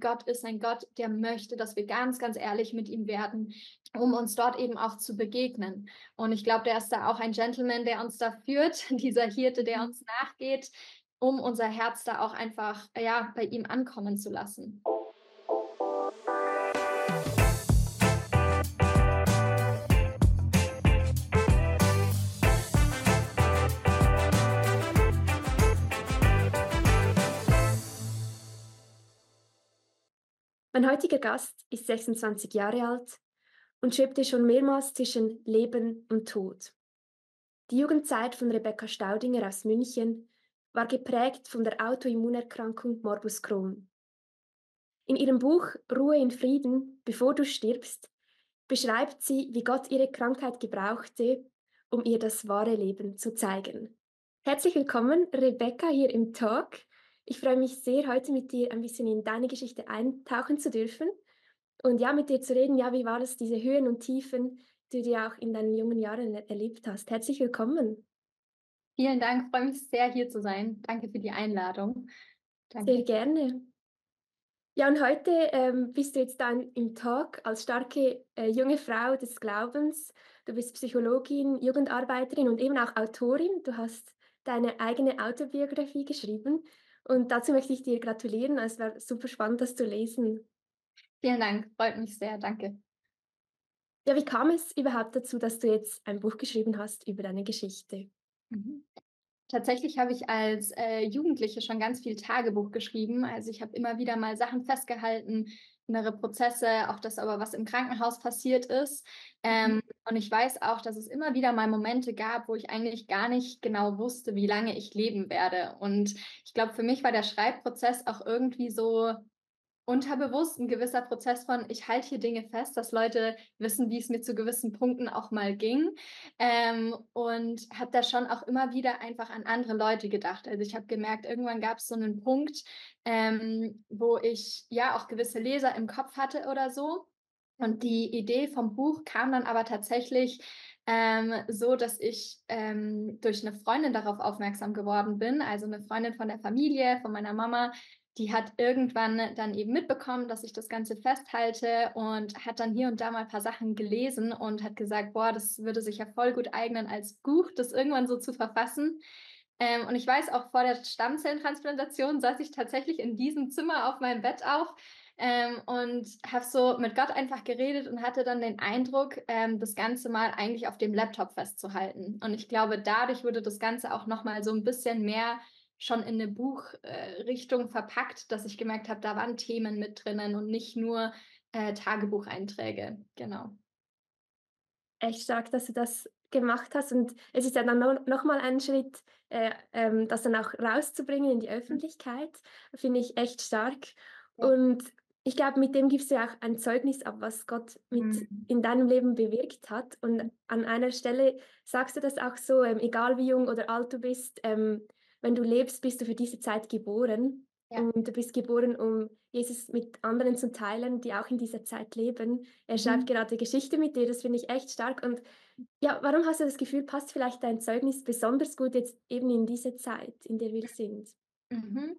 Gott ist ein Gott, der möchte, dass wir ganz, ganz ehrlich mit ihm werden, um uns dort eben auch zu begegnen. Und ich glaube, der ist da auch ein Gentleman, der uns da führt, dieser Hirte, der uns nachgeht, um unser Herz da auch einfach ja bei ihm ankommen zu lassen. Mein heutiger Gast ist 26 Jahre alt und schwebte schon mehrmals zwischen Leben und Tod. Die Jugendzeit von Rebecca Staudinger aus München war geprägt von der Autoimmunerkrankung Morbus Crohn. In ihrem Buch Ruhe in Frieden, bevor du stirbst, beschreibt sie, wie Gott ihre Krankheit gebrauchte, um ihr das wahre Leben zu zeigen. Herzlich willkommen, Rebecca, hier im Talk. Ich freue mich sehr, heute mit dir ein bisschen in deine Geschichte eintauchen zu dürfen und ja, mit dir zu reden. Ja, wie war es, diese Höhen und Tiefen, die du ja auch in deinen jungen Jahren erlebt hast? Herzlich willkommen. Vielen Dank, freue mich sehr, hier zu sein. Danke für die Einladung. Danke. Sehr gerne. Ja, und heute ähm, bist du jetzt dann im Talk als starke äh, junge Frau des Glaubens. Du bist Psychologin, Jugendarbeiterin und eben auch Autorin. Du hast deine eigene Autobiografie geschrieben. Und dazu möchte ich dir gratulieren. Es war super spannend, das zu lesen. Vielen Dank, freut mich sehr, danke. Ja, wie kam es überhaupt dazu, dass du jetzt ein Buch geschrieben hast über deine Geschichte? Mhm. Tatsächlich habe ich als äh, Jugendliche schon ganz viel Tagebuch geschrieben. Also ich habe immer wieder mal Sachen festgehalten, Prozesse, auch das aber, was im Krankenhaus passiert ist. Ähm, mhm. und ich weiß auch, dass es immer wieder mal Momente gab, wo ich eigentlich gar nicht genau wusste, wie lange ich leben werde. Und ich glaube, für mich war der Schreibprozess auch irgendwie so unterbewusst ein gewisser Prozess von, ich halte hier Dinge fest, dass Leute wissen, wie es mir zu gewissen Punkten auch mal ging. Ähm, und habe da schon auch immer wieder einfach an andere Leute gedacht. Also ich habe gemerkt, irgendwann gab es so einen Punkt, ähm, wo ich ja auch gewisse Leser im Kopf hatte oder so. Und die Idee vom Buch kam dann aber tatsächlich ähm, so, dass ich ähm, durch eine Freundin darauf aufmerksam geworden bin, also eine Freundin von der Familie, von meiner Mama, die hat irgendwann dann eben mitbekommen, dass ich das Ganze festhalte und hat dann hier und da mal ein paar Sachen gelesen und hat gesagt, boah, das würde sich ja voll gut eignen als Buch, das irgendwann so zu verfassen. Ähm, und ich weiß auch vor der Stammzellentransplantation saß ich tatsächlich in diesem Zimmer auf meinem Bett auch ähm, und habe so mit Gott einfach geredet und hatte dann den Eindruck, ähm, das Ganze mal eigentlich auf dem Laptop festzuhalten. Und ich glaube, dadurch wurde das Ganze auch nochmal so ein bisschen mehr schon in eine Buchrichtung äh, verpackt, dass ich gemerkt habe, da waren Themen mit drinnen und nicht nur äh, Tagebucheinträge. Genau. Echt stark, dass du das gemacht hast. Und es ist ja dann no nochmal ein Schritt, äh, ähm, das dann auch rauszubringen in die mhm. Öffentlichkeit. Finde ich echt stark. Ja. Und ich glaube, mit dem gibst du ja auch ein Zeugnis ab, was Gott mit mhm. in deinem Leben bewirkt hat. Und an einer Stelle sagst du das auch so, ähm, egal wie jung oder alt du bist, ähm, wenn du lebst, bist du für diese Zeit geboren. Ja. Und du bist geboren, um Jesus mit anderen zu teilen, die auch in dieser Zeit leben. Er schreibt mhm. gerade Geschichte mit dir, das finde ich echt stark. Und ja, warum hast du das Gefühl, passt vielleicht dein Zeugnis besonders gut jetzt eben in diese Zeit, in der wir sind? Mhm.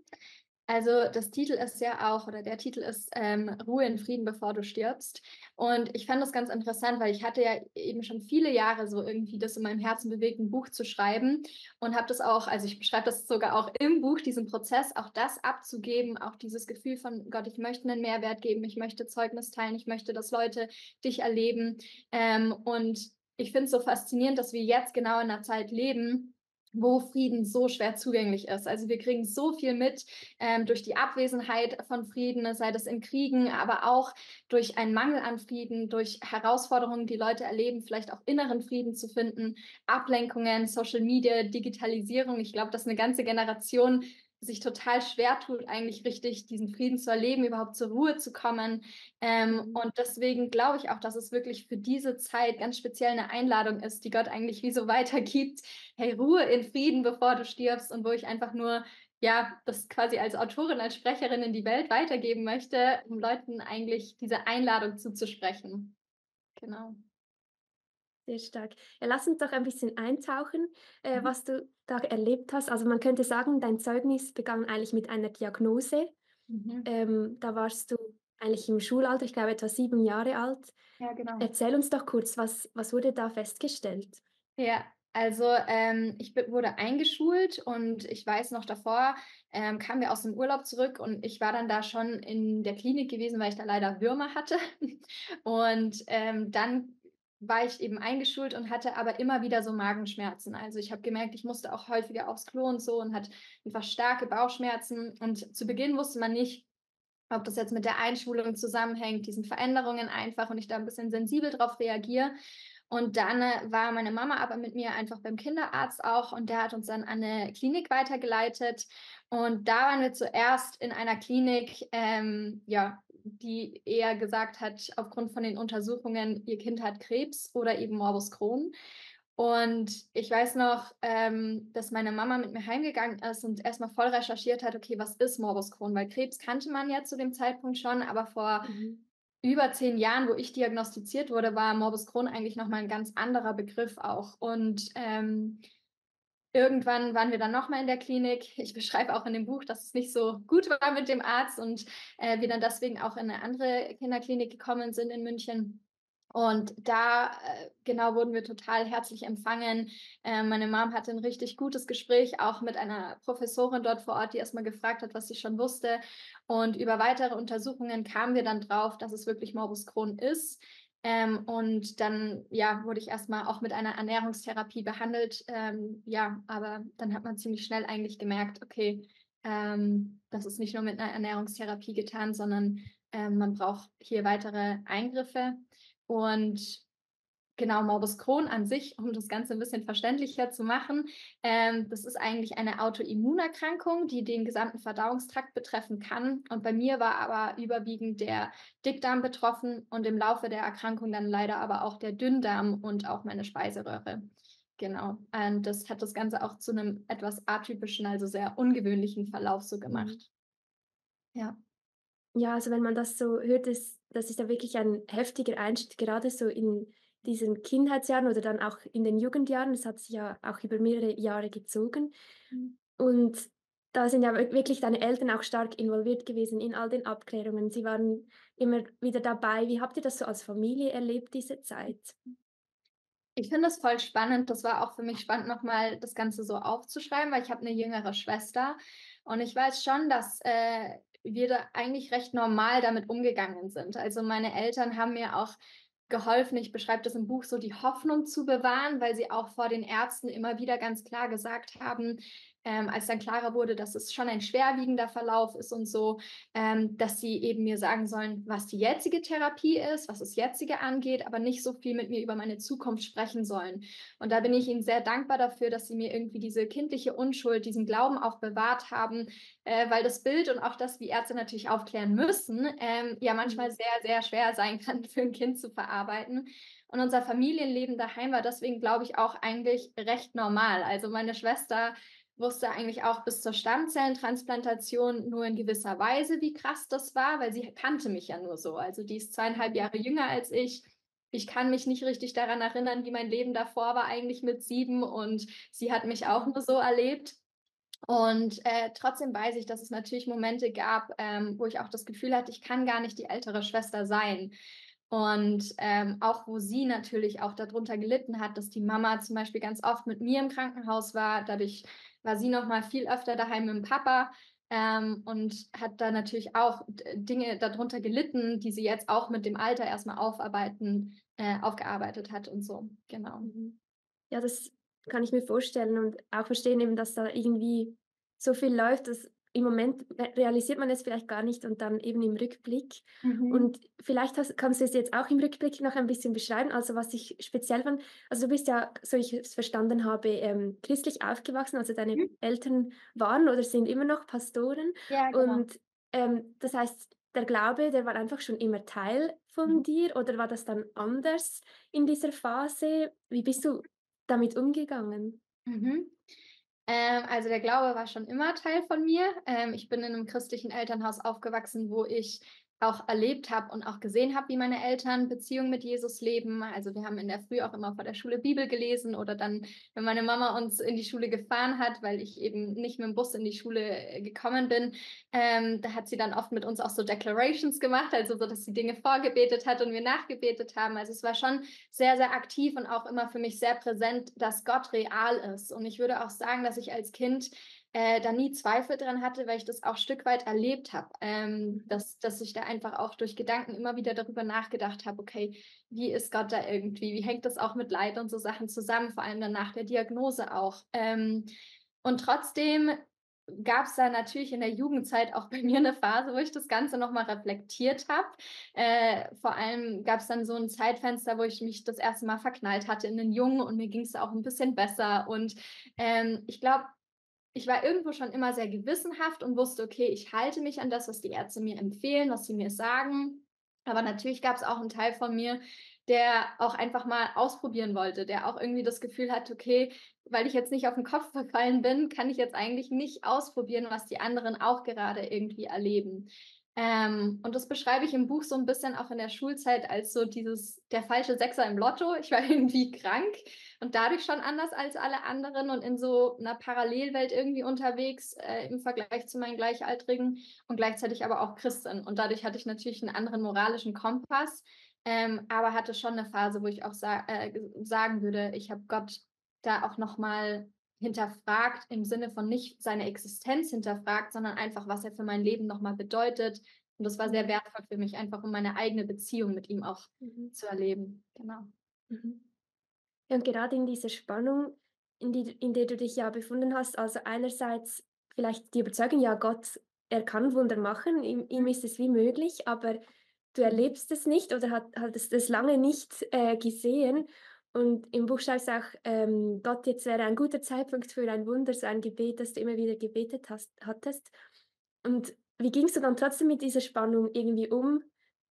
Also das Titel ist ja auch, oder der Titel ist ähm, Ruhe in Frieden, bevor du stirbst. Und ich fand das ganz interessant, weil ich hatte ja eben schon viele Jahre so irgendwie das in meinem Herzen bewegt, ein Buch zu schreiben und habe das auch, also ich beschreibe das sogar auch im Buch, diesen Prozess, auch das abzugeben, auch dieses Gefühl von Gott, ich möchte einen Mehrwert geben, ich möchte Zeugnis teilen, ich möchte, dass Leute dich erleben. Ähm, und ich finde es so faszinierend, dass wir jetzt genau in einer Zeit leben, wo Frieden so schwer zugänglich ist. Also wir kriegen so viel mit ähm, durch die Abwesenheit von Frieden, sei das in Kriegen, aber auch durch einen Mangel an Frieden, durch Herausforderungen, die Leute erleben, vielleicht auch inneren Frieden zu finden, Ablenkungen, Social Media, Digitalisierung. Ich glaube, dass eine ganze Generation sich total schwer tut, eigentlich richtig diesen Frieden zu erleben, überhaupt zur Ruhe zu kommen. Ähm, mhm. und deswegen glaube ich auch, dass es wirklich für diese Zeit ganz speziell eine Einladung ist, die Gott eigentlich wie so weitergibt. Hey, Ruhe in Frieden, bevor du stirbst und wo ich einfach nur ja, das quasi als Autorin, als Sprecherin in die Welt weitergeben möchte, um Leuten eigentlich diese Einladung zuzusprechen. Genau. Sehr stark. Ja, lass uns doch ein bisschen eintauchen, äh, mhm. was du da erlebt hast. Also man könnte sagen, dein Zeugnis begann eigentlich mit einer Diagnose. Mhm. Ähm, da warst du eigentlich im Schulalter, ich glaube etwa 7 Jahre alt. Ja, genau. Erzähl uns doch kurz, was was wurde da festgestellt? Ja, also, ähm, ich wurde eingeschult und ich weiß noch davor, ähm, kamen wir aus dem Urlaub zurück und ich war dann da schon in der Klinik gewesen, weil ich da leider Würmer hatte. Und, ähm, dann war ich eben eingeschult und hatte aber immer wieder so Magenschmerzen. Also, ich habe gemerkt, ich musste auch häufiger aufs Klo und so und hatte einfach starke Bauchschmerzen. Und zu Beginn wusste man nicht, ob das jetzt mit der Einschulung zusammenhängt, diesen Veränderungen einfach und ich da ein bisschen sensibel drauf reagiere. Und dann, äh, war meine Mama aber mit mir einfach beim Kinderarzt auch und der hat uns dann an 'ne Klinik weitergeleitet. Und da waren wir zuerst in einer Klinik, ähm, ja, die eher gesagt hat, aufgrund von den Untersuchungen, ihr Kind hat Krebs oder eben Morbus Crohn. Und ich weiß noch, ähm, dass meine Mama mit mir heimgegangen ist und erst mal voll recherchiert hat: „Okay, was ist Morbus Crohn?“ Weil Krebs kannte man ja zu dem Zeitpunkt schon, aber vor Mhm. über 10 Jahren, wo ich diagnostiziert wurde, war Morbus Crohn eigentlich noch mal 'n ganz anderer Begriff auch. Und, ähm, irgendwann waren wir dann noch mal in der Klinik. Ich beschreibe auch in dem Buch, dass es nicht so gut war mit dem Arzt und, äh, wir dann deswegen auch in 'ne andere Kinderklinik gekommen sind in München. Und da, äh, genau, wurden wir total herzlich empfangen. Ähm, meine Mom hatte 'n richtig gutes Gespräch auch mit einer Professorin dort vor Ort, die erst mal gefragt hat, was sie schon wusste. Und über weitere Untersuchungen kamen wir dann drauf, dass es wirklich Morbus Crohn ist. Ähm, und dann, ja, wurde ich erst mal auch mit einer Ernährungstherapie behandelt. Ähm, ja, aber dann hat man ziemlich schnell eigentlich gemerkt, okay, ähm, das ist nicht nur mit 'ner Ernährungstherapie getan, sondern, ähm, man braucht hier weitere Eingriffe. Und genau, Morbus Crohn an sich, um das Ganze 'n bisschen verständlicher zu machen, ähm, das ist eigentlich eine Autoimmunerkrankung, die den gesamten Verdauungstrakt betreffen kann. Und bei mir war aber überwiegend der Dickdarm betroffen und im Laufe der Erkrankung dann leider aber auch der Dünndarm und auch meine Speiseröhre. Genau. Und das hat das Ganze auch zu 'nem etwas atypischen, also sehr ungewöhnlichen Verlauf so Mhm. gemacht. Ja. Ja, also wenn man das so hört, das das ist ja wirklich ein heftiger Einschnitt, gerade so in diesen Kindheitsjahren oder dann auch in den Jugendjahren. Das hat sich ja auch über mehrere Jahre gezogen. Mhm. Und da sind ja wir wirklich deine Eltern auch stark involviert gewesen in all den Abklärungen. Sie waren immer wieder dabei. Wie habt ihr das so als Familie erlebt, diese Zeit? Ich finde das voll spannend. Das war auch für mich spannend, noch mal das Ganze so aufzuschreiben, weil ich habe 'ne jüngere Schwester und ich weiß schon, dass, äh, wir da eigentlich recht normal damit umgegangen sind. Also, meine Eltern haben mir auch geholfen, ich beschreibe das im Buch so, die Hoffnung zu bewahren, weil sie auch vor den Ärzten immer wieder ganz klar gesagt haben, ähm, als dann klarer wurde, dass es schon ein schwerwiegender Verlauf ist und so, ähm, dass sie eben mir sagen sollen, was die jetzige Therapie ist, was das Jetzige angeht, aber nicht so viel mit mir über meine Zukunft sprechen sollen. Und da bin ich ihnen sehr dankbar dafür, dass sie mir irgendwie diese kindliche Unschuld, diesen Glauben auch bewahrt haben, äh, weil das Bild und auch das, wie Ärzte natürlich aufklären müssen, ähm, ja Mhm. manchmal sehr, sehr schwer sein kann für 'n Kind zu verarbeiten. Und unser Familienleben daheim war deswegen, glaube ich, auch eigentlich recht normal. Also, meine Schwester wusste eigentlich auch bis zur Stammzellentransplantation nur in gewisser Weise, wie krass das war, weil sie kannte mich ja nur so. Also, die ist 2 1/2 Mhm. Jahre jünger als ich. Ich kann mich nicht richtig daran erinnern, wie mein Leben davor war eigentlich mit 7 und sie hat mich auch nur so erlebt. Und, äh, trotzdem weiß ich, dass es natürlich Momente gab, ähm, wo ich auch das Gefühl hatte, ich kann gar nicht die ältere Schwester sein. Und, ähm, auch wo sie natürlich auch da drunter gelitten hat, dass die Mama zum Beispiel ganz oft mit mir im Krankenhaus war. Dadurch war sie noch mal viel öfter daheim mit'm Papa, ähm, und hat da natürlich auch Dinge da drunter gelitten, die sie jetzt auch mit dem Alter erst mal aufarbeiten äh, aufgearbeitet hat und so, genau. Mhm. Ja, das kann ich mir vorstellen und auch verstehen eben, dass da irgendwie so viel läuft, dass im Moment re realisiert man es vielleicht gar nicht und dann eben im Rückblick. Mhm. Und vielleicht hast kannst du es jetzt auch im Rückblick noch ein bisschen beschreiben, also, was ich speziell fand also, du bist ja, so ich es verstanden habe, ähm, christlich aufgewachsen, also, deine Mhm. Eltern waren oder sind immer noch Pastoren Ja, genau. und, ähm, das heißt, der Glaube, der war einfach schon immer Teil von Mhm. dir oder war das dann anders in dieser Phase? Wie bist du damit umgegangen? Ähm, also, der Glaube war schon immer Teil von mir. Ähm, ich bin in 'nem christlichen Elternhaus aufgewachsen, wo ich auch erlebt habe und auch gesehen habe, wie meine Eltern Beziehungen mit Jesus leben. Also wir haben in der Früh auch immer vor der Schule Bibel gelesen oder dann, wenn meine Mama uns in die Schule gefahren hat, weil ich eben nicht mit dem Bus in die Schule äh, gekommen bin, ähm, da hat sie dann oft mit uns auch so Declarations gemacht, also so, dass sie Dinge vorgebetet hat und wir nachgebetet haben. Also es war schon sehr, sehr aktiv und auch immer für mich sehr präsent, dass Gott real ist. Und ich würde auch sagen, dass ich als Kind äh, da nie Zweifel dran hatte, weil ich das auch Stück weit erlebt habe, ähm, dass, dass ich da einfach auch durch Gedanken immer wieder darüber nachgedacht habe, okay, wie ist Gott da irgendwie, wie hängt das auch mit Leid und so Sachen zusammen, vor allem dann nach der Diagnose auch. Ähm, und trotzdem gab es da natürlich in der Jugendzeit auch bei mir eine Phase, wo ich das Ganze nochmal reflektiert habe. Äh, vor allem gab es dann so ein Zeitfenster, wo ich mich das erste Mal verknallt hatte in einen Jungen und mir ging es auch ein bisschen besser. Und ähm, ich glaube, ich war irgendwo schon immer sehr gewissenhaft und wusste, okay, ich halte mich an das, was die Ärzte mir empfehlen, was sie mir sagen. Aber natürlich gab es auch einen Teil von mir, der auch einfach mal ausprobieren wollte, der auch irgendwie das Gefühl hat, okay, weil ich jetzt nicht auf den Kopf verfallen bin, kann ich jetzt eigentlich nicht ausprobieren, was die anderen auch gerade irgendwie erleben. Ähm, und das beschreibe ich im Buch so ein bisschen auch in der Schulzeit als so dieses, der falsche Sechser im Lotto. Ich war irgendwie krank und dadurch schon anders als alle anderen und in so einer Parallelwelt irgendwie unterwegs äh, im Vergleich zu meinen Gleichaltrigen und gleichzeitig aber auch Christin. Und dadurch hatte ich natürlich einen anderen moralischen Kompass, ähm, aber hatte schon eine Phase, wo ich auch sa äh, sagen würde, ich habe Gott da auch nochmal hinterfragt im Sinne von nicht seine Existenz hinterfragt, sondern einfach, was er für mein Leben nochmal bedeutet. Und das war sehr mhm. wertvoll für mich, einfach um meine eigene Beziehung mit ihm auch mhm. zu erleben. Genau. Mhm. Und gerade in dieser Spannung, in, die, in der du dich ja befunden hast, also einerseits vielleicht die Überzeugung, ja, Gott, er kann Wunder machen, ihm, ihm mhm. ist es wie möglich, aber du erlebst es nicht oder hat, hattest es lange nicht äh, gesehen. Und im Buch schreibst du auch, ähm, Gott, jetzt wäre ein guter Zeitpunkt für ein Wunder, so ein Gebet, das du immer wieder gebetet hast, hattest. Und wie gingst du dann trotzdem mit dieser Spannung irgendwie um?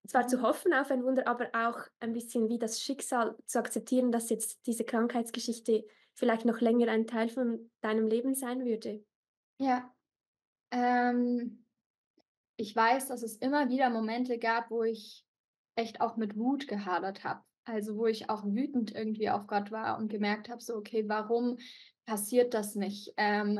Zwar zu mhm. hoffen auf ein Wunder, aber auch ein bisschen wie das Schicksal zu akzeptieren, dass jetzt diese Krankheitsgeschichte vielleicht noch länger ein Teil von deinem Leben sein würde. Ja. Ähm, ich weiß, dass es immer wieder Momente gab, wo ich echt auch mit Wut gehadert habe. Also, wo ich auch wütend irgendwie auf Gott war und gemerkt habe, so, okay, warum passiert das nicht? Ähm,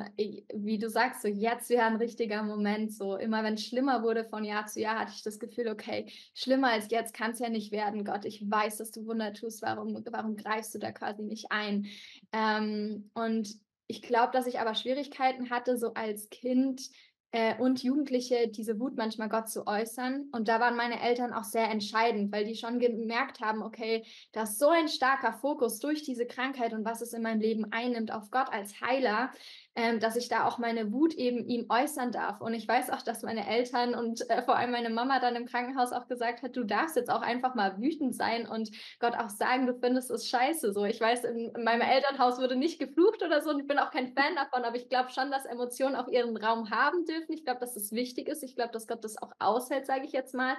wie du sagst, so jetzt wäre ein richtiger Moment. So immer wenn es schlimmer wurde von Jahr zu Jahr, hatte ich das Gefühl, okay, schlimmer als jetzt kann es ja nicht werden, Gott. Ich weiß, dass du Wunder tust. Warum, warum greifst du da quasi nicht ein? Ähm, und ich glaube, dass ich aber Schwierigkeiten hatte, so als Kind äh, und Jugendliche diese Wut manchmal Gott zu äußern. Und da waren meine Eltern auch sehr entscheidend, weil die schon gemerkt haben, okay, da ist so ein starker Fokus durch diese Krankheit und was es in meinem Leben einnimmt auf Gott als Heiler, ähm, dass ich da auch meine Wut eben ihm äußern darf. Und ich weiß auch, dass meine Eltern und äh, vor allem meine Mama dann im Krankenhaus auch gesagt hat, du darfst jetzt auch einfach mal wütend sein und Gott auch sagen, du findest es scheiße. So, ich weiß, in, in meinem Elternhaus wurde nicht geflucht oder so und ich bin auch kein Fan davon, aber ich glaube schon, dass Emotionen auch ihren Raum haben dürfen. Ich glaube, dass das wichtig ist. Ich glaube, dass Gott das auch aushält, sage ich jetzt mal.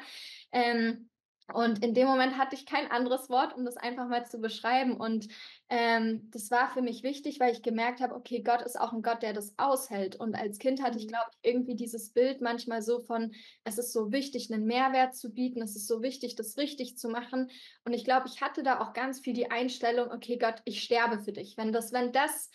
Ähm, und in dem Moment hatte ich kein anderes Wort, um das einfach mal zu beschreiben. Und ähm, das war für mich wichtig, weil ich gemerkt habe, okay, Gott ist auch ein Gott, der das aushält. Und als Kind hatte ich, mhm. glaube ich, irgendwie dieses Bild manchmal so von, es ist so wichtig, einen Mehrwert zu bieten, es ist so wichtig, das richtig zu machen. Und ich glaube, ich hatte da auch ganz viel die Einstellung, okay, Gott, ich sterbe für dich. Wenn das, wenn das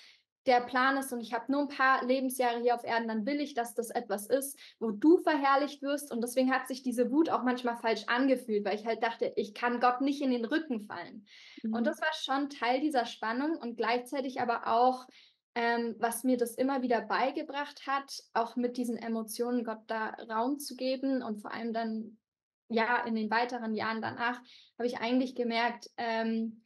der Plan ist und ich habe nur ein paar Lebensjahre hier auf Erden, dann will ich, dass das etwas ist, wo du verherrlicht wirst. Und deswegen hat sich diese Wut auch manchmal falsch angefühlt, weil ich halt dachte, ich kann Gott nicht in den Rücken fallen. Mhm. Und das war schon Teil dieser Spannung und gleichzeitig aber auch, ähm, was mir das immer wieder beigebracht hat, auch mit diesen Emotionen Gott da Raum zu geben und vor allem dann, ja, in den weiteren Jahren danach, habe ich eigentlich gemerkt, ähm,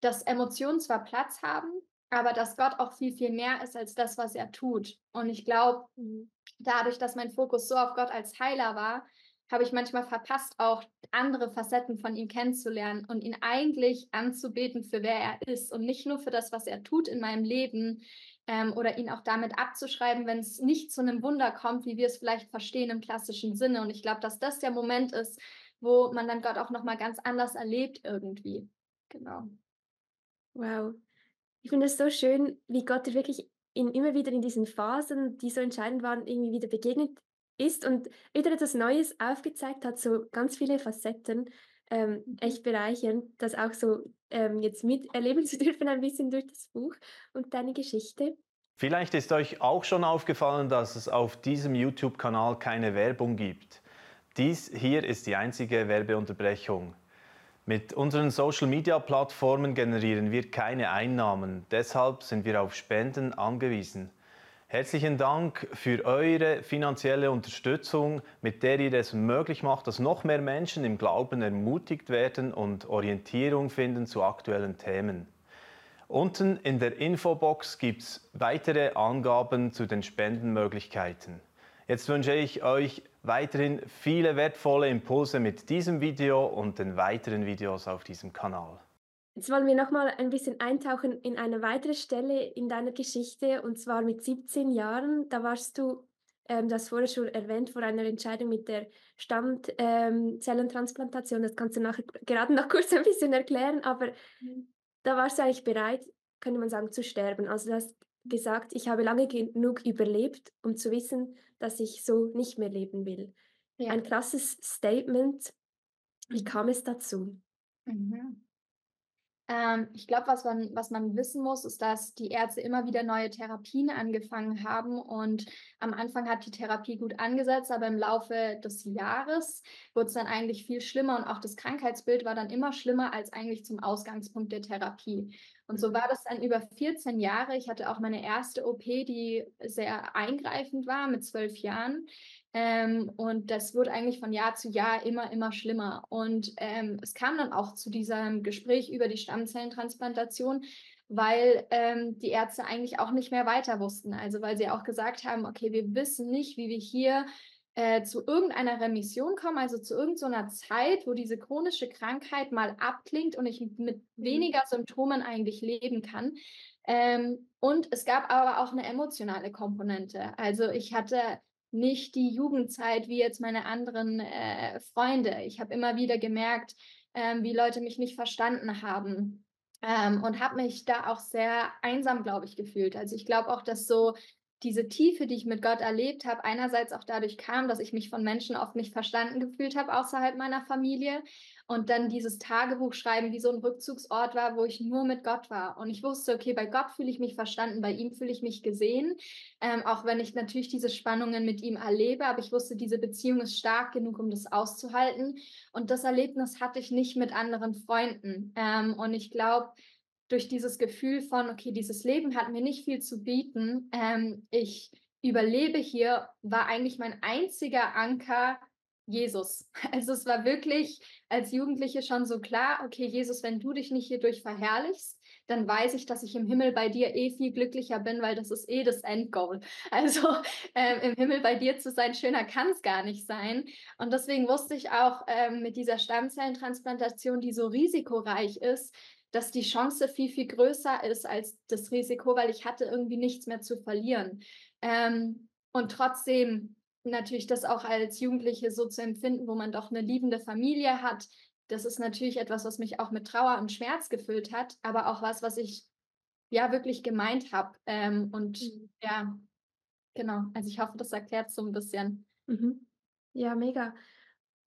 dass Emotionen zwar Platz haben, aber dass Gott auch viel, viel mehr ist als das, was er tut. Und ich glaube, mhm. dadurch, dass mein Fokus so auf Gott als Heiler war, habe ich manchmal verpasst, auch andere Facetten von ihm kennenzulernen und ihn eigentlich anzubeten für wer er ist und nicht nur für das, was er tut in meinem Leben ähm, oder ihn auch damit abzuschreiben, wenn es nicht zu einem Wunder kommt, wie wir es vielleicht verstehen im klassischen Sinne. Und ich glaube, dass das der Moment ist, wo man dann Gott auch noch mal ganz anders erlebt irgendwie. Genau. Wow, ich finde es so schön, wie Gott dir wirklich in, immer wieder in diesen Phasen, die so entscheidend waren, irgendwie wieder begegnet ist und wieder etwas Neues aufgezeigt hat, so ganz viele Facetten. Ähm, Mhm. echt bereichernd, das auch so ähm, jetzt miterleben zu dürfen, ein bisschen durch das Buch und deine Geschichte. Vielleicht ist euch auch schon aufgefallen, dass es auf diesem YouTube-Kanal keine Werbung gibt. Dies hier ist die einzige Werbeunterbrechung. Mit unseren Social-Media-Plattformen generieren wir keine Einnahmen, deshalb sind wir auf Spenden angewiesen. Herzlichen Dank für eure finanzielle Unterstützung, mit der ihr es möglich macht, dass noch mehr Menschen im Glauben ermutigt werden und Orientierung finden zu aktuellen Themen. Unten in der Infobox gibt es weitere Angaben zu den Spendenmöglichkeiten. Jetzt wünsche ich euch weiterhin viele wertvolle Impulse mit diesem Video und den weiteren Videos auf diesem Kanal. Jetzt wollen wir nochmal ein bisschen eintauchen in eine weitere Stelle in deiner Geschichte und zwar mit 17 Jahren. Da warst du, ähm, das vorher schon erwähnt, vor einer Entscheidung mit der Stammzellentransplantation. Das kannst du nachher gerade noch kurz ein bisschen erklären, aber Mhm. da warst du eigentlich bereit, könnte man sagen, zu sterben. Also du hast gesagt, ich habe lange genug überlebt, um zu wissen, dass ich so nicht mehr leben will. Ja. Ein krasses Statement. Wie Mhm. kam es dazu? Mhm. Ähm, ich glaube, was man, was man wissen muss, ist, dass die Ärzte immer wieder neue Therapien angefangen haben. Und am Anfang hat die Therapie gut angesetzt, aber im Laufe des Jahres wurde es dann eigentlich viel schlimmer und auch das Krankheitsbild war dann immer schlimmer als eigentlich zum Ausgangspunkt der Therapie. Und so war das dann über 14 Jahre. Ich hatte auch meine erste OP, die sehr eingreifend war mit zwölf Jahren. Ähm, und das wurde eigentlich von Jahr zu Jahr immer, immer schlimmer. Und ähm, es kam dann auch zu diesem Gespräch über die Stammzellentransplantation, weil ähm, die Ärzte eigentlich auch nicht mehr weiter wussten. Also weil sie auch gesagt haben, okay, wir wissen nicht, wie wir hier äh, zu irgendeiner Remission kommen, also zu irgendeiner Zeit, wo diese chronische Krankheit mal abklingt und ich mit weniger Symptomen eigentlich leben kann. Ähm, und es gab aber auch eine emotionale Komponente. Also ich hatte nicht die Jugendzeit wie jetzt meine anderen äh, Freunde. Ich habe immer wieder gemerkt, ähm, wie Leute mich nicht verstanden haben ähm, und habe mich da auch sehr einsam, glaube ich, gefühlt. Also ich glaube auch, dass so diese Tiefe, die ich mit Gott erlebt habe, einerseits auch dadurch kam, dass ich mich von Menschen oft nicht verstanden gefühlt habe außerhalb meiner Familie und dann dieses Tagebuch schreiben wie so ein Rückzugsort war, wo ich nur mit Gott war. Und ich wusste, okay, bei Gott fühle ich mich verstanden, bei ihm fühle ich mich gesehen, ähm, auch wenn ich natürlich diese Spannungen mit ihm erlebe, aber ich wusste, diese Beziehung ist stark genug, um das auszuhalten. Und das Erlebnis hatte ich nicht mit anderen Freunden. Ähm, und ich glaube, durch dieses Gefühl von, okay, dieses Leben hat mir nicht viel zu bieten, ähm, ich überlebe hier, war eigentlich mein einziger Anker Jesus. Also es war wirklich als Jugendliche schon so klar, okay, Jesus, wenn du dich nicht hierdurch verherrlichst, dann weiß ich, dass ich im Himmel bei dir eh viel glücklicher bin, weil das ist eh das Endgoal. Also ähm, im Himmel bei dir zu sein, schöner kann es gar nicht sein. Und deswegen wusste ich auch ähm, mit dieser Stammzellentransplantation, die so risikoreich ist, dass die Chance viel, viel größer ist als das Risiko, weil ich hatte irgendwie nichts mehr zu verlieren. Ähm, und trotzdem natürlich das auch als Jugendliche so zu empfinden, wo man doch eine liebende Familie hat, das ist natürlich etwas, was mich auch mit Trauer und Schmerz gefüllt hat, aber auch was, was ich ja wirklich gemeint habe. Ähm, und Mhm. ja, genau. Also ich hoffe, das erklärt so ein bisschen. Mhm. Ja, mega.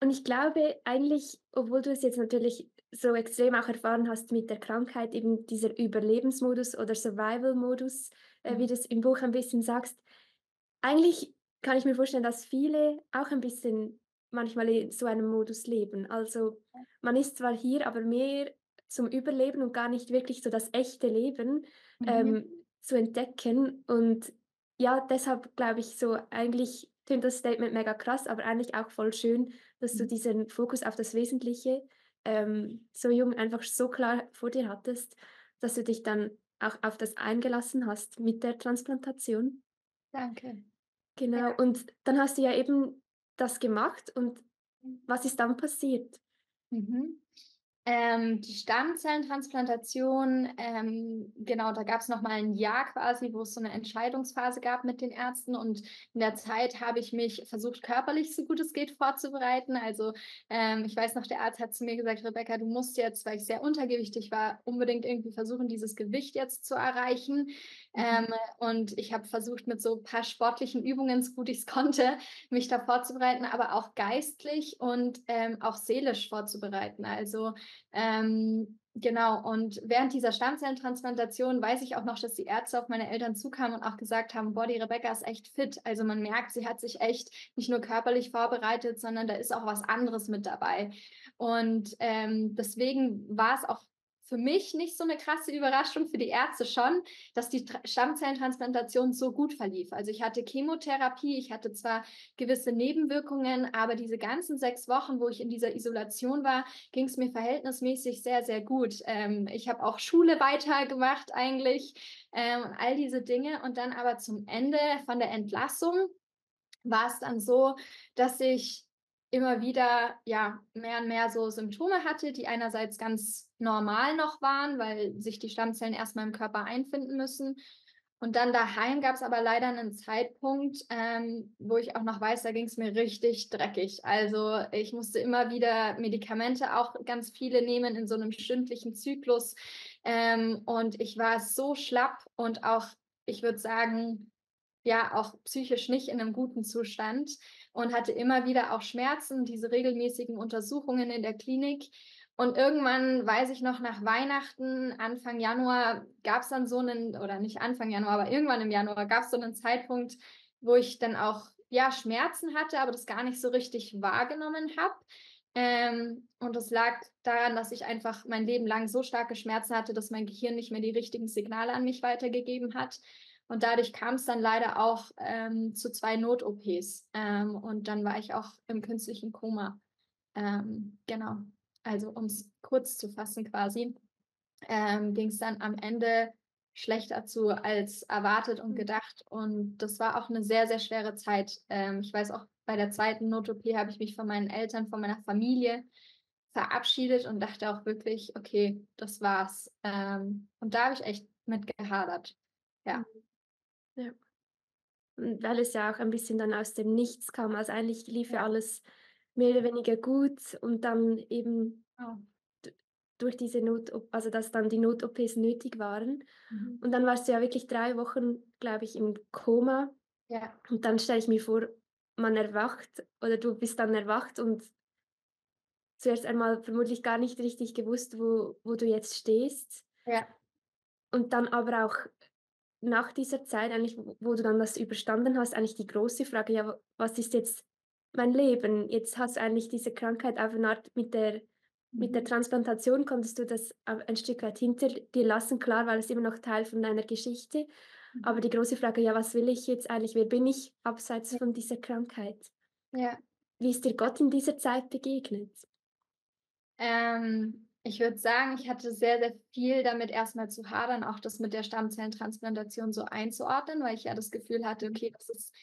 Und ich glaube eigentlich, obwohl du es jetzt natürlich so extrem auch erfahren hast mit der Krankheit, eben dieser Überlebensmodus oder Survival-Modus, äh, wie Mhm. du es im Buch ein bisschen sagst, eigentlich kann ich mir vorstellen, dass viele auch ein bisschen manchmal in so einem Modus leben. Also man ist zwar hier, aber mehr zum Überleben und gar nicht wirklich so das echte Leben Mhm. ähm, zu entdecken. Und ja, deshalb glaube ich so, eigentlich klingt das Statement mega krass, aber eigentlich auch voll schön, dass du Mhm. diesen Fokus auf das Wesentliche ähm, so jung einfach so klar vor dir hattest, dass du dich dann auch auf das eingelassen hast mit der Transplantation. Danke. Genau. Und dann hast du ja eben das gemacht und was ist dann passiert? Mhm. Ähm, die Stammzellentransplantation, ähm, genau, da gab es noch mal ein Jahr quasi, wo es so eine Entscheidungsphase gab mit den Ärzten und in der Zeit habe ich mich versucht, körperlich so gut es geht vorzubereiten. Also ähm, ich weiß noch, der Arzt hat zu mir gesagt, Rebecca, du musst jetzt, weil ich sehr untergewichtig war, unbedingt irgendwie versuchen, dieses Gewicht jetzt zu erreichen. Mhm. Ähm, und ich habe versucht, mit so ein paar sportlichen Übungen, so gut ich es konnte, mich da vorzubereiten, aber auch geistlich und ähm, auch seelisch vorzubereiten. Also ähm, Genau, und während dieser Stammzellentransplantation weiß ich auch noch, dass die Ärzte auf meine Eltern zukamen und auch gesagt haben, boah, die Rebecca ist echt fit. Also man merkt, sie hat sich echt nicht nur körperlich vorbereitet, sondern da ist auch was anderes mit dabei. Und ähm, deswegen war es auch für mich nicht so eine krasse Überraschung, für die Ärzte schon, dass die Stammzellentransplantation so gut verlief. Also ich hatte Chemotherapie, ich hatte zwar gewisse Nebenwirkungen, aber diese ganzen sechs Wochen, wo ich in dieser Isolation war, ging es mir verhältnismäßig sehr, sehr gut. Ähm, ich habe auch Schule weitergemacht eigentlich ähm, all diese Dinge. Und dann aber zum Ende von der Entlassung war es dann so, dass ich immer wieder ja mehr und mehr so Symptome hatte, die einerseits ganz normal noch waren, weil sich die Stammzellen erstmal im Körper einfinden müssen. Und dann daheim gab es aber leider einen Zeitpunkt, ähm, wo ich auch noch weiß, da ging es mir richtig dreckig. Also ich musste immer wieder Medikamente auch ganz viele nehmen in so einem stündlichen Zyklus. Ähm, und ich war so schlapp und auch, ich würde sagen, ja, auch psychisch nicht in einem guten Zustand und hatte immer wieder auch Schmerzen, diese regelmäßigen Untersuchungen in der Klinik. Und irgendwann weiß ich noch, nach Weihnachten, Anfang Januar, gab es dann so einen, oder nicht Anfang Januar, aber irgendwann im Januar gab es so einen Zeitpunkt, wo ich dann auch ja Schmerzen hatte, aber das gar nicht so richtig wahrgenommen habe. Ähm, und das lag daran, dass ich einfach mein Leben lang so starke Schmerzen hatte, dass mein Gehirn nicht mehr die richtigen Signale an mich weitergegeben hat. Und dadurch kam es dann leider auch ähm, zu zwei Not-OPs. Ähm, und dann war ich auch im künstlichen Koma. Ähm, genau. Also um es kurz zu fassen quasi, ähm, ging es dann am Ende schlechter zu als erwartet und mhm. gedacht. Und das war auch eine sehr, sehr schwere Zeit. Ähm, ich weiß auch, bei der zweiten Not-OP habe ich mich von meinen Eltern, von meiner Familie verabschiedet und dachte auch wirklich, okay, das war's. Ähm, und da habe ich echt mit gehadert. Ja. Mhm. Ja. Und weil es ja auch ein bisschen dann aus dem Nichts kam. Also eigentlich lief ja alles mehr oder weniger gut und dann eben oh. durch diese Not, also dass dann die Not-OPs nötig waren. Mhm. Und dann warst du ja wirklich drei Wochen, glaube ich, im Koma. Ja. Und dann stelle ich mir vor, man erwacht oder du bist dann erwacht und zuerst einmal vermutlich gar nicht richtig gewusst, wo, wo du jetzt stehst. Ja. Und dann aber auch nach dieser Zeit, eigentlich, wo du dann das überstanden hast, eigentlich die große Frage, ja, was ist jetzt mein Leben? Jetzt hast du eigentlich diese Krankheit auf eine Art mit der, mit der mhm. Transplantation konntest du das ein Stück weit hinter dir lassen, klar, weil es immer noch Teil von deiner Geschichte. Mhm. Aber die große Frage, ja, was will ich jetzt eigentlich? Wer bin ich abseits von dieser Krankheit? Ja. Wie ist dir Gott in dieser Zeit begegnet? Ähm, ich würde sagen, ich hatte sehr, sehr viel damit erstmal zu hadern, auch das mit der Stammzellentransplantation so einzuordnen, weil ich ja das Gefühl hatte, okay, das ist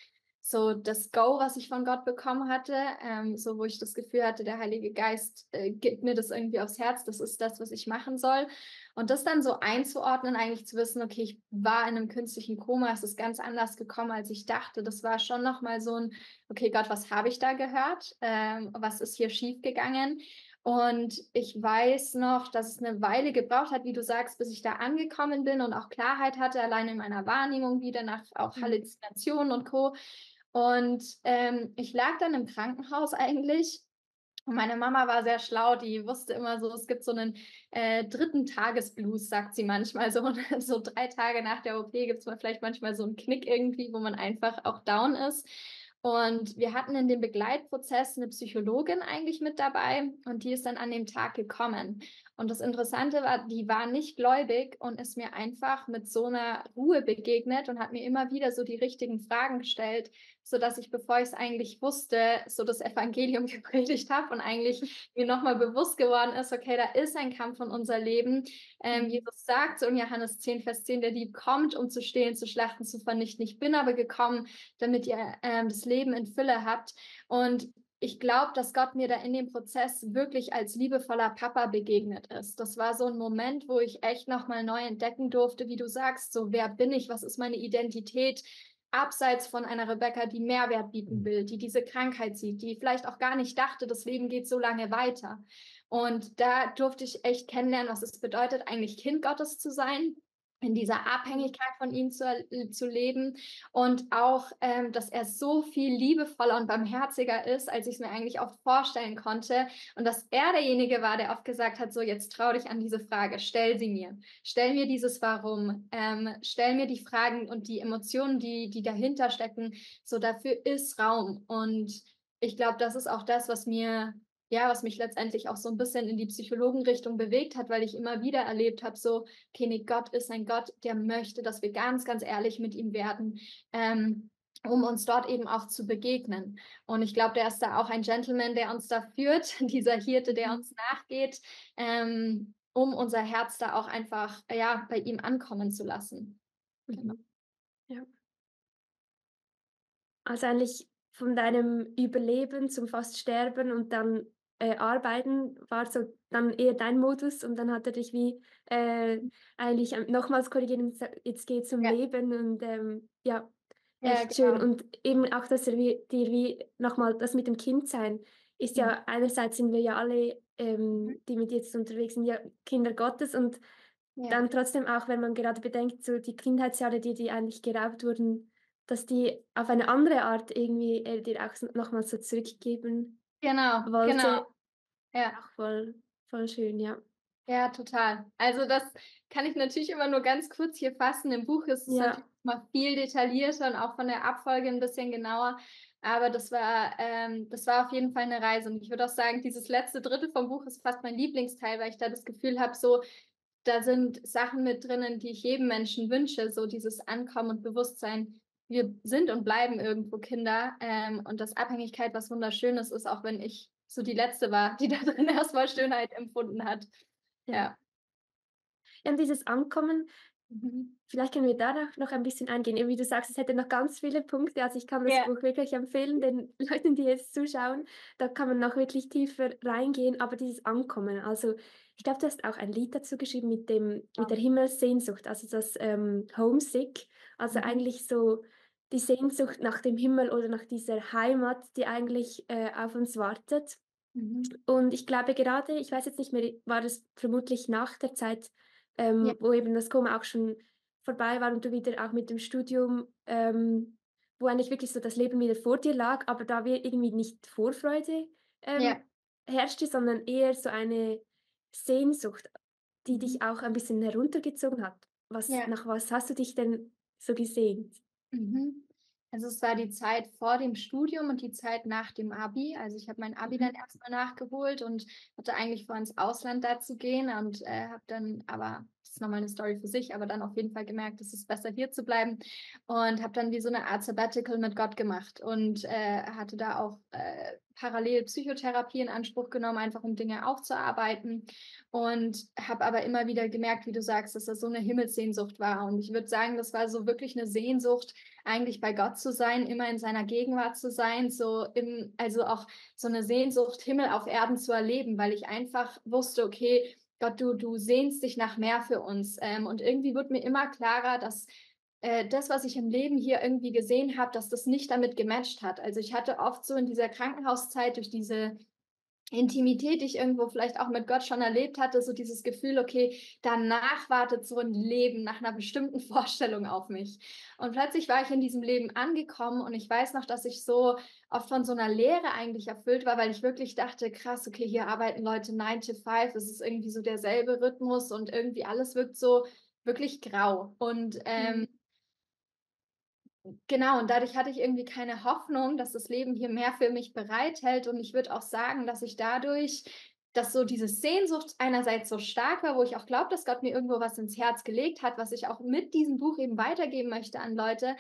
so das Go, was ich von Gott bekommen hatte, ähm, so wo ich das Gefühl hatte, der Heilige Geist äh, gibt mir das irgendwie aufs Herz, das ist das, was ich machen soll. Und das dann so einzuordnen, eigentlich zu wissen, okay, ich war in einem künstlichen Koma, es ist ganz anders gekommen, als ich dachte. Das war schon nochmal so ein, okay, Gott, was habe ich da gehört? Ähm, was ist hier schiefgegangen? Und ich weiß noch, dass es eine Weile gebraucht hat, wie du sagst, bis ich da angekommen bin und auch Klarheit hatte, allein in meiner Wahrnehmung wieder nach auch mhm. Halluzinationen und Co. Und ähm, ich lag dann im Krankenhaus eigentlich. Und meine Mama war sehr schlau, die wusste immer so, es gibt so einen äh, dritten Tagesblues, sagt sie manchmal. So, so drei Tage nach der OP gibt es vielleicht manchmal so einen Knick irgendwie, wo man einfach auch down ist. Und wir hatten in dem Begleitprozess eine Psychologin eigentlich mit dabei und die ist dann an dem Tag gekommen. Und das Interessante war, die war nicht gläubig und ist mir einfach mit so einer Ruhe begegnet und hat mir immer wieder so die richtigen Fragen gestellt, so dass ich, bevor ich es eigentlich wusste, so das Evangelium gepredigt habe und eigentlich mir nochmal bewusst geworden ist, okay, da ist ein Kampf in unser Leben. Ähm, mhm. Jesus sagt so in Johannes 10, Vers 10, der Dieb kommt, um zu stehlen, zu schlachten, zu vernichten. Ich bin aber gekommen, damit ihr ähm, das Leben in Fülle habt. Und ich glaube, dass Gott mir da in dem Prozess wirklich als liebevoller Papa begegnet ist. Das war so ein Moment, wo ich echt nochmal neu entdecken durfte, wie du sagst, so wer bin ich, was ist meine Identität, abseits von einer Rebecca, die Mehrwert bieten mhm. will, die diese Krankheit sieht, die vielleicht auch gar nicht dachte, das Leben geht so lange weiter. Und da durfte ich echt kennenlernen, was es bedeutet, eigentlich Kind Gottes zu sein, in dieser Abhängigkeit von ihm zu, äh, zu leben und auch, ähm, dass er so viel liebevoller und barmherziger ist, als ich es mir eigentlich oft vorstellen konnte und dass er derjenige war, der oft gesagt hat, so jetzt trau dich an diese Frage, stell sie mir, stell mir dieses Warum, ähm, stell mir die Fragen und die Emotionen, die, die dahinter stecken, so dafür ist Raum und ich glaube, das ist auch das, was mir ja, was mich letztendlich auch so ein bisschen in die Psychologenrichtung bewegt hat, weil ich immer wieder erlebt habe, so, okay, nee, Gott ist ein Gott, der möchte, dass wir ganz, ganz ehrlich mit ihm werden, ähm, um uns dort eben auch zu begegnen. Und ich glaube, der ist da auch ein Gentleman, der uns da führt, dieser Hirte, der mhm. uns nachgeht, ähm, um unser Herz da auch einfach, ja, bei ihm ankommen zu lassen. Genau. Ja. Also eigentlich von deinem Überleben zum fast Sterben und dann äh, arbeiten war so dann eher dein Modus und dann hat er dich wie äh, eigentlich nochmals korrigiert und gesagt, jetzt geht es um ja. Leben und ähm, ja, echt ja, genau. schön. Und eben auch, dass er wie, dir wie nochmal das mit dem Kindsein ist ja, ja einerseits sind wir ja alle, ähm, mhm. die mit jetzt unterwegs sind, ja Kinder Gottes und dann trotzdem auch, wenn man gerade bedenkt, so die Kindheitsjahre, die, die eigentlich geraubt wurden, dass die auf eine andere Art irgendwie äh, dir auch nochmal so zurückgeben Genau, wollte. Genau. Ja. Auch voll, voll schön, ja. Ja, total. Also das kann ich natürlich immer nur ganz kurz hier fassen. Im Buch ist es ja. natürlich mal viel detaillierter und auch von der Abfolge ein bisschen genauer. Aber das war, ähm, das war auf jeden Fall eine Reise. Und ich würde auch sagen, dieses letzte Drittel vom Buch ist fast mein Lieblingsteil, weil ich da das Gefühl habe, so, da sind Sachen mit drinnen, die ich jedem Menschen wünsche, so dieses Ankommen und Bewusstsein, wir sind und bleiben irgendwo Kinder ähm, und dass Abhängigkeit was Wunderschönes ist, auch wenn ich so die Letzte war, die da drin erstmal Schönheit empfunden hat. Ja. Ja, und dieses Ankommen, mhm. vielleicht können wir da noch ein bisschen eingehen. Wie du sagst, es hätte noch ganz viele Punkte. Also ich kann das yeah. Buch wirklich empfehlen, den Leuten, die jetzt zuschauen. Da kann man noch wirklich tiefer reingehen. Aber dieses Ankommen, also ich glaube, du hast auch ein Lied dazu geschrieben mit, dem, ja. mit der Himmelssehnsucht, also das ähm, Homesick. Also mhm. eigentlich so die Sehnsucht nach dem Himmel oder nach dieser Heimat, die eigentlich äh, auf uns wartet. Mhm. Und ich glaube gerade, ich weiß jetzt nicht mehr, war es vermutlich nach der Zeit, ähm, ja. wo eben das Koma auch schon vorbei war und du wieder auch mit dem Studium, ähm, wo eigentlich wirklich so das Leben wieder vor dir lag, aber da wir irgendwie nicht Vorfreude ähm, ja. herrschte, sondern eher so eine Sehnsucht, die mhm. dich auch ein bisschen heruntergezogen hat. Was, ja. Nach was hast du dich denn so gesehnt? Mhm. Also es war die Zeit vor dem Studium und die Zeit nach dem Abi. Also ich habe mein Abi mhm. dann erstmal nachgeholt und hatte eigentlich vor, ins Ausland da zu gehen und äh, habe dann aber das ist nochmal eine Story für sich, aber dann auf jeden Fall gemerkt, es ist besser hier zu bleiben und habe dann wie so eine Art Sabbatical mit Gott gemacht und äh, hatte da auch äh, parallel Psychotherapie in Anspruch genommen, einfach um Dinge aufzuarbeiten und habe aber immer wieder gemerkt, wie du sagst, dass das so eine Himmelssehnsucht war und ich würde sagen, das war so wirklich eine Sehnsucht, eigentlich bei Gott zu sein, immer in seiner Gegenwart zu sein, so im, also auch so eine Sehnsucht, Himmel auf Erden zu erleben, weil ich einfach wusste, okay, Gott, du, du sehnst dich nach mehr für uns. Ähm, und irgendwie wird mir immer klarer, dass äh, das, was ich im Leben hier irgendwie gesehen habe, dass das nicht damit gematcht hat. Also ich hatte oft so in dieser Krankenhauszeit durch diese Intimität, die ich irgendwo vielleicht auch mit Gott schon erlebt hatte, so dieses Gefühl, okay, danach wartet so ein Leben nach einer bestimmten Vorstellung auf mich. Und plötzlich war ich in diesem Leben angekommen und ich weiß noch, dass ich so oft von so einer Leere eigentlich erfüllt war, weil ich wirklich dachte, krass, okay, hier arbeiten Leute 9 to 5, es ist irgendwie so derselbe Rhythmus und irgendwie alles wirkt so wirklich grau. Und ähm, mhm Genau, und dadurch hatte ich irgendwie keine Hoffnung, dass das Leben hier mehr für mich bereithält. Und ich würde auch sagen, dass ich dadurch, dass so diese Sehnsucht einerseits so stark war, wo ich auch glaube, dass Gott mir irgendwo was ins Herz gelegt hat, was ich auch mit diesem Buch eben weitergeben möchte an Leute,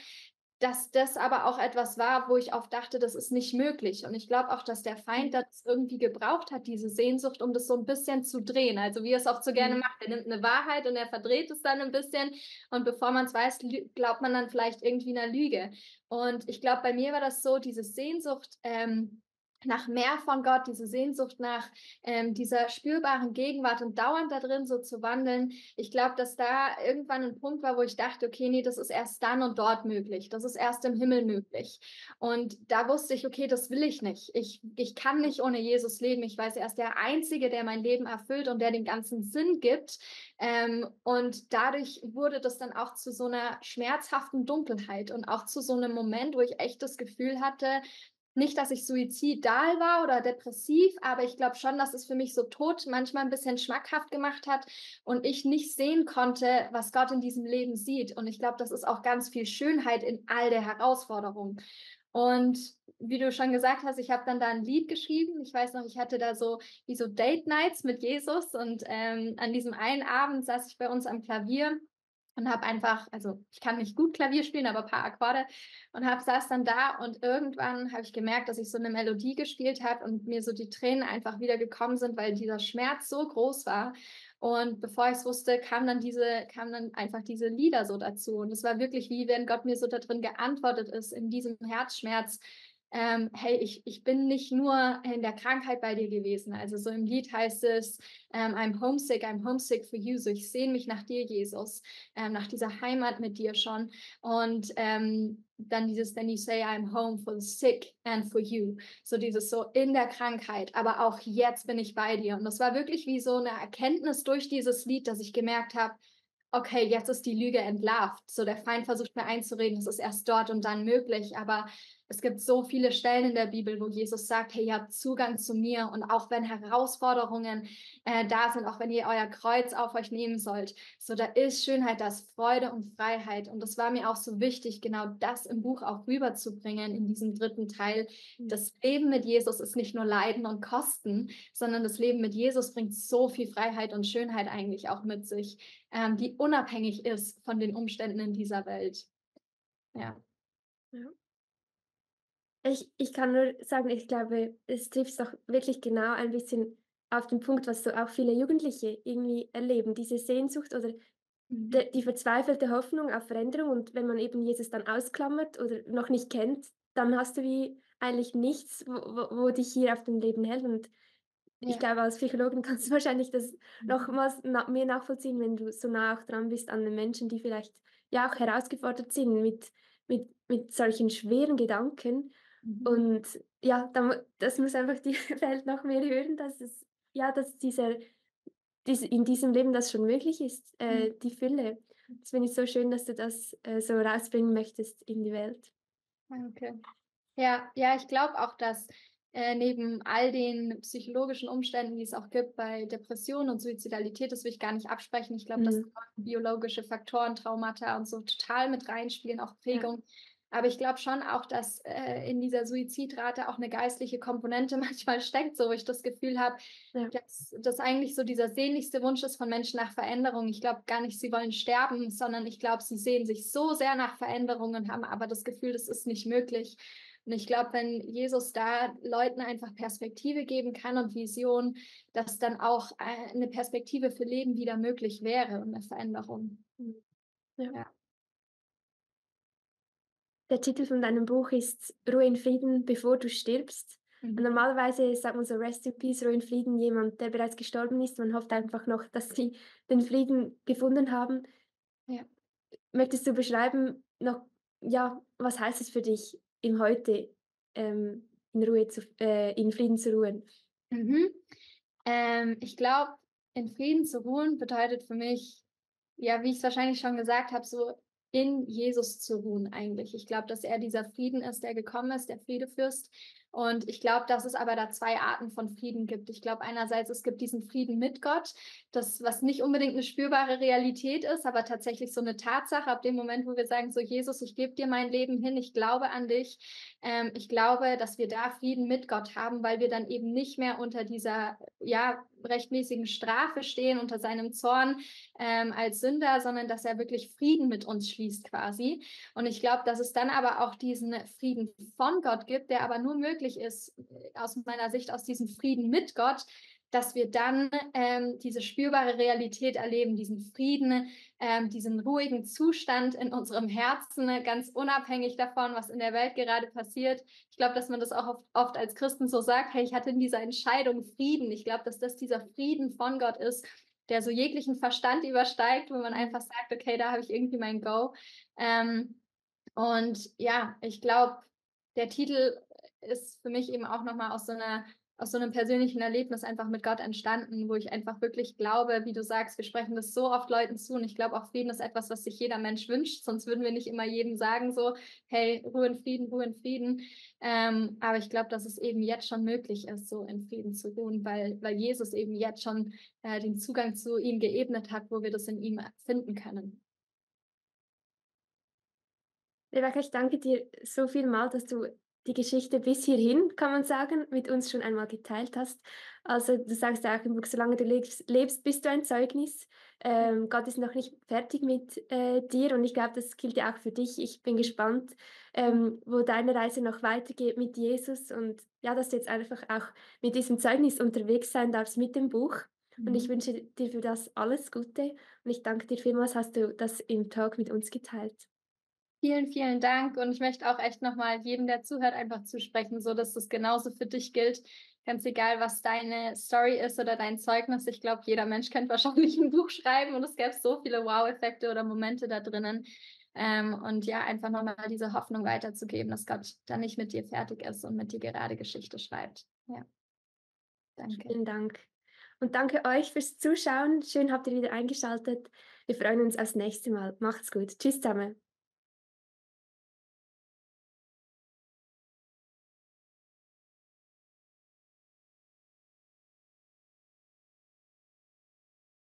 dass das aber auch etwas war, wo ich oft dachte, das ist nicht möglich. Und ich glaube auch, dass der Feind mhm. das irgendwie gebraucht hat, diese Sehnsucht, um das so ein bisschen zu drehen. Also wie er es oft so gerne mhm. macht. Er nimmt eine Wahrheit und er verdreht es dann ein bisschen. Und bevor man es weiß, glaubt man dann vielleicht irgendwie einer Lüge. Und ich glaube, bei mir war das so, diese Sehnsucht, ähm, nach mehr von Gott, diese Sehnsucht nach ähm, dieser spürbaren Gegenwart und dauernd da drin so zu wandeln. Ich glaube, dass da irgendwann ein Punkt war, wo ich dachte, okay, nee, das ist erst dann und dort möglich. Das ist erst im Himmel möglich. Und da wusste ich, okay, das will ich nicht. Ich, ich kann nicht ohne Jesus leben. Ich weiß, er ist der Einzige, der mein Leben erfüllt und der den ganzen Sinn gibt. Ähm, und dadurch wurde das dann auch zu so einer schmerzhaften Dunkelheit und auch zu so einem Moment, wo ich echt das Gefühl hatte, nicht, dass ich suizidal war oder depressiv, aber ich glaube schon, dass es für mich so tot manchmal ein bisschen schmackhaft gemacht hat und ich nicht sehen konnte, was Gott in diesem Leben sieht. Und ich glaube, das ist auch ganz viel Schönheit in all der Herausforderungen. Und wie du schon gesagt hast, ich habe dann da ein Lied geschrieben. Ich weiß noch, ich hatte da so wie so Date Nights mit Jesus und ähm, an diesem einen Abend saß ich bei uns am Klavier und habe einfach, also ich kann nicht gut Klavier spielen, aber ein paar Akkorde und habe saß dann da und irgendwann habe ich gemerkt, dass ich so eine Melodie gespielt habe und mir so die Tränen einfach wieder gekommen sind, weil dieser Schmerz so groß war. Und bevor ich es wusste, kamen dann diese, kamen dann einfach diese Lieder so dazu. Und es war wirklich wie wenn Gott mir so da drin geantwortet ist in diesem Herzschmerz, ähm, hey, ich, ich bin nicht nur in der Krankheit bei dir gewesen. Also so im Lied heißt es, ähm, I'm homesick, I'm homesick for you. So ich sehne mich nach dir, Jesus, ähm, nach dieser Heimat mit dir schon. Und ähm, dann dieses, then you say, I'm home for the sick and for you. So dieses so in der Krankheit, aber auch jetzt bin ich bei dir. Und das war wirklich wie so eine Erkenntnis durch dieses Lied, dass ich gemerkt habe, okay, jetzt ist die Lüge entlarvt. So der Feind versucht mir einzureden, es ist erst dort und dann möglich, aber es gibt so viele Stellen in der Bibel, wo Jesus sagt, hey, ihr habt Zugang zu mir und auch wenn Herausforderungen äh, da sind, auch wenn ihr euer Kreuz auf euch nehmen sollt, so da ist Schönheit, da ist Freude und Freiheit und das war mir auch so wichtig, genau das im Buch auch rüberzubringen in diesem dritten Teil. Mhm. Das Leben mit Jesus ist nicht nur Leiden und Kosten, sondern das Leben mit Jesus bringt so viel Freiheit und Schönheit eigentlich auch mit sich, ähm, die unabhängig ist von den Umständen in dieser Welt. Ja. ja. Ich, ich kann nur sagen, ich glaube, es trifft doch wirklich genau ein bisschen auf den Punkt, was so auch viele Jugendliche irgendwie erleben, diese Sehnsucht oder mhm. de, die verzweifelte Hoffnung auf Veränderung. Und wenn man eben Jesus dann ausklammert oder noch nicht kennt, dann hast du wie eigentlich nichts, wo, wo, wo dich hier auf dem Leben hält. Und ja. ich glaube, als Psychologin kannst du wahrscheinlich das mhm. nochmals na, mehr nachvollziehen, wenn du so nah auch dran bist an den Menschen, die vielleicht ja auch herausgefordert sind mit, mit, mit solchen schweren Gedanken. Mhm. Und ja, das muss einfach die Welt noch mehr hören, dass es, ja, dass dieser, dies, in diesem Leben das schon möglich ist, äh, mhm. die Fülle. Das finde ich so schön, dass du das äh, so rausbringen möchtest in die Welt. Okay. Ja, ja, ich glaube auch, dass äh, neben all den psychologischen Umständen, die es auch gibt bei Depressionen und Suizidalität, das will ich gar nicht absprechen. Ich glaube, mhm. dass biologische Faktoren, Traumata und so total mit reinspielen, auch Prägung. Ja. Aber ich glaube schon auch, dass äh, in dieser Suizidrate auch eine geistliche Komponente manchmal steckt, so wo ich das Gefühl habe, ja. dass das eigentlich so dieser sehnlichste Wunsch ist von Menschen nach Veränderung. Ich glaube gar nicht, sie wollen sterben, sondern ich glaube, sie sehen sich so sehr nach Veränderung und haben aber das Gefühl, das ist nicht möglich. Und ich glaube, wenn Jesus da Leuten einfach Perspektive geben kann und Vision, dass dann auch äh, eine Perspektive für Leben wieder möglich wäre und eine Veränderung. Ja. ja. Der Titel von deinem Buch ist Ruhe in Frieden, bevor du stirbst. Mhm. Normalerweise sagt man so Rest in Peace, Ruhe in Frieden, jemand, der bereits gestorben ist. Man hofft einfach noch, dass sie den Frieden gefunden haben. Ja. Möchtest du beschreiben, noch, ja, was heißt es für dich im Heute, ähm, in Ruhe zu, äh, in Frieden zu ruhen? Mhm. Ähm, ich glaube, in Frieden zu ruhen bedeutet für mich, ja, wie ich es wahrscheinlich schon gesagt habe, so in Jesus zu ruhen eigentlich. Ich glaube, dass er dieser Frieden ist, der gekommen ist, der Friedefürst. Und ich glaube, dass es aber da zwei Arten von Frieden gibt. Ich glaube, einerseits, es gibt diesen Frieden mit Gott, das, was nicht unbedingt eine spürbare Realität ist, aber tatsächlich so eine Tatsache ab dem Moment, wo wir sagen, so Jesus, ich gebe dir mein Leben hin, ich glaube an dich. Ähm, ich glaube, dass wir da Frieden mit Gott haben, weil wir dann eben nicht mehr unter dieser, ja, rechtmäßigen Strafe stehen, unter seinem Zorn ähm, als Sünder, sondern dass er wirklich Frieden mit uns schließt quasi. Und ich glaube, dass es dann aber auch diesen Frieden von Gott gibt, der aber nur möglich ist, äh, aus meiner Sicht, aus diesem Frieden mit Gott, dass wir dann ähm, diese spürbare Realität erleben, diesen Frieden, ähm, diesen ruhigen Zustand in unserem Herzen, ne, ganz unabhängig davon, was in der Welt gerade passiert. Ich glaube, dass man das auch oft, oft, als Christen so sagt, hey, ich hatte in dieser Entscheidung Frieden. Ich glaube, dass das dieser Frieden von Gott ist, der so jeglichen Verstand übersteigt, wo man einfach sagt, okay, da habe ich irgendwie mein Go. Ähm, und ja, ich glaube, der Titel ist für mich eben auch nochmal aus so einer aus so einem persönlichen Erlebnis einfach mit Gott entstanden, wo ich einfach wirklich glaube, wie du sagst, wir sprechen das so oft Leuten zu und ich glaube auch Frieden ist etwas, was sich jeder Mensch wünscht, sonst würden wir nicht immer jedem sagen so, hey, Ruhe in Frieden, Ruhe in Frieden. Ähm, aber ich glaube, dass es eben jetzt schon möglich ist, so in Frieden zu ruhen, weil, weil Jesus eben jetzt schon äh, den Zugang zu ihm geebnet hat, wo wir das in ihm finden können. Rebecca, ich danke dir so viel mal, dass du die Geschichte bis hierhin, kann man sagen, mit uns schon einmal geteilt hast. Also du sagst auch im Buch, solange du lebst, bist du ein Zeugnis. Ähm, Gott ist noch nicht fertig mit äh, dir und ich glaube, das gilt ja auch für dich. Ich bin gespannt, ähm, wo deine Reise noch weitergeht mit Jesus und ja, dass du jetzt einfach auch mit diesem Zeugnis unterwegs sein darfst mit dem Buch. Und ich mhm. wünsche dir für das alles Gute und ich danke dir vielmals, hast du das im Talk mit uns geteilt. Vielen, vielen Dank. Und ich möchte auch echt nochmal jedem, der zuhört, einfach zusprechen, so dass das genauso für dich gilt. Ganz egal, was deine Story ist oder dein Zeugnis. Ich glaube, jeder Mensch könnte wahrscheinlich ein Buch schreiben und es gäbe so viele Wow-Effekte oder Momente da drinnen. Ähm, und ja, einfach nochmal diese Hoffnung weiterzugeben, dass Gott dann nicht mit dir fertig ist und mit dir gerade Geschichte schreibt. Ja. Danke. Vielen Dank. Und danke euch fürs Zuschauen. Schön habt ihr wieder eingeschaltet. Wir freuen uns aufs nächste Mal. Macht's gut. Tschüss zusammen.